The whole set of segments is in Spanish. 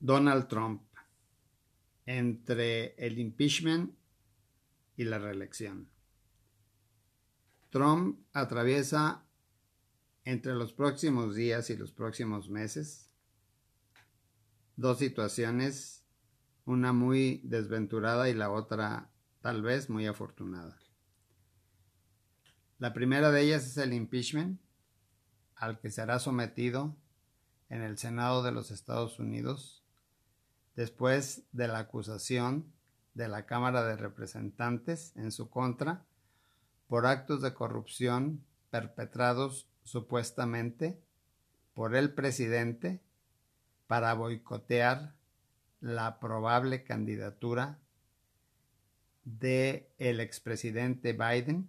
Donald Trump entre el impeachment y la reelección. Trump atraviesa entre los próximos días y los próximos meses dos situaciones, una muy desventurada y la otra tal vez muy afortunada. La primera de ellas es el impeachment, al que será sometido en el Senado de los Estados Unidos después de la acusación de la Cámara de Representantes en su contra por actos de corrupción perpetrados supuestamente por el presidente para boicotear la probable candidatura de el expresidente Biden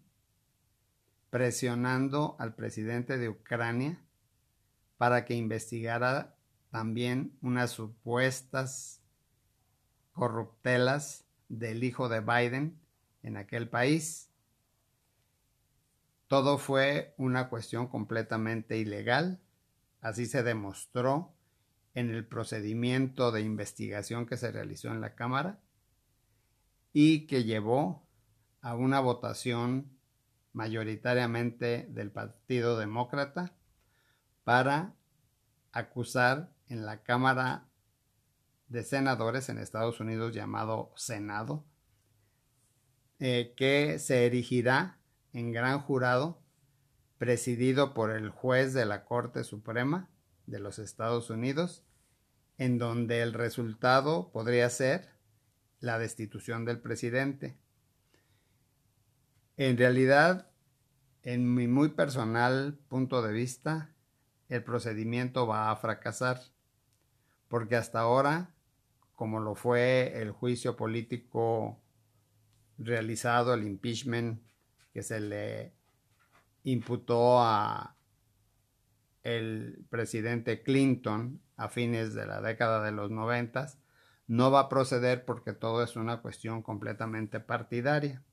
presionando al presidente de Ucrania para que investigara también unas supuestas corruptelas del hijo de Biden en aquel país. Todo fue una cuestión completamente ilegal, así se demostró en el procedimiento de investigación que se realizó en la Cámara y que llevó a una votación mayoritariamente del Partido Demócrata para acusar en la Cámara de Senadores en Estados Unidos llamado Senado, eh, que se erigirá en gran jurado presidido por el juez de la Corte Suprema de los Estados Unidos, en donde el resultado podría ser la destitución del presidente. En realidad, en mi muy personal punto de vista, el procedimiento va a fracasar, porque hasta ahora, como lo fue el juicio político realizado, el impeachment que se le imputó a el presidente Clinton a fines de la década de los noventas, no va a proceder porque todo es una cuestión completamente partidaria.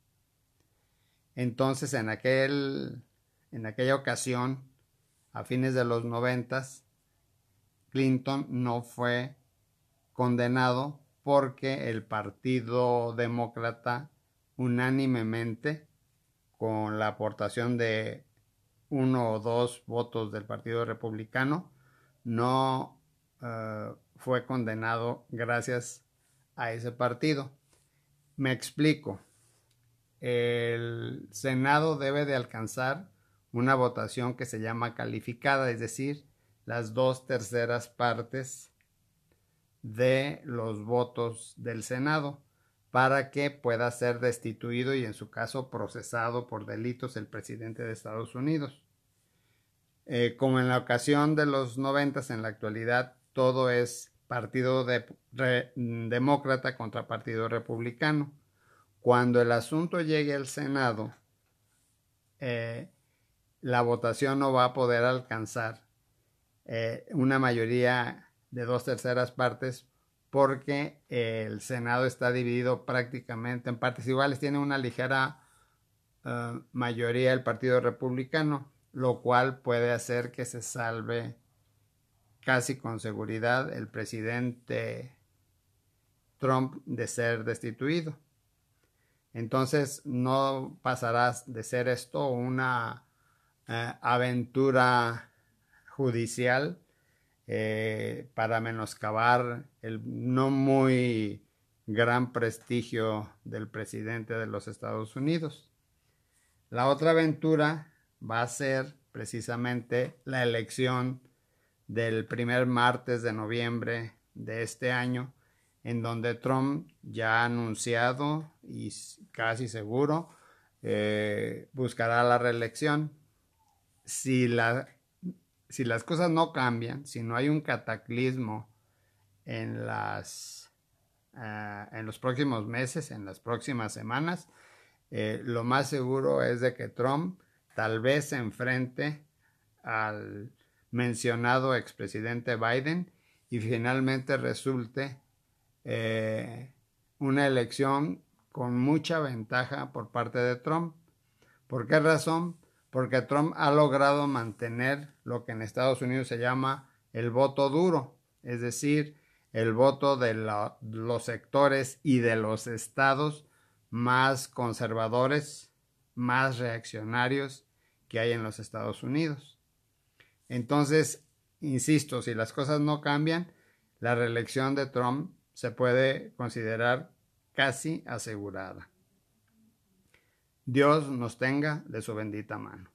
Entonces, en, aquel, en aquella ocasión, a fines de los noventas, Clinton no fue condenado porque el Partido Demócrata unánimemente, con la aportación de uno o dos votos del Partido Republicano, no eh, fue condenado gracias a ese partido. Me explico el Senado debe de alcanzar una votación que se llama calificada, es decir, las dos terceras partes de los votos del Senado para que pueda ser destituido y en su caso procesado por delitos el presidente de Estados Unidos. Eh, como en la ocasión de los noventas, en la actualidad todo es partido demócrata contra partido republicano. Cuando el asunto llegue al Senado, eh, la votación no va a poder alcanzar eh, una mayoría de dos terceras partes porque el Senado está dividido prácticamente en partes iguales. Tiene una ligera eh, mayoría el Partido Republicano, lo cual puede hacer que se salve casi con seguridad el presidente Trump de ser destituido. Entonces no pasarás de ser esto una eh, aventura judicial eh, para menoscabar el no muy gran prestigio del presidente de los Estados Unidos. La otra aventura va a ser precisamente la elección del primer martes de noviembre de este año en donde Trump ya ha anunciado y casi seguro eh, buscará la reelección. Si, si las cosas no cambian, si no hay un cataclismo en, las, eh, en los próximos meses, en las próximas semanas, eh, lo más seguro es de que Trump tal vez se enfrente al mencionado expresidente Biden y finalmente resulte eh, una elección con mucha ventaja por parte de Trump. ¿Por qué razón? Porque Trump ha logrado mantener lo que en Estados Unidos se llama el voto duro, es decir, el voto de los sectores y de los estados más conservadores, más reaccionarios que hay en los Estados Unidos. Entonces, insisto, si las cosas no cambian, la reelección de Trump se puede considerar casi asegurada. Dios nos tenga de su bendita mano.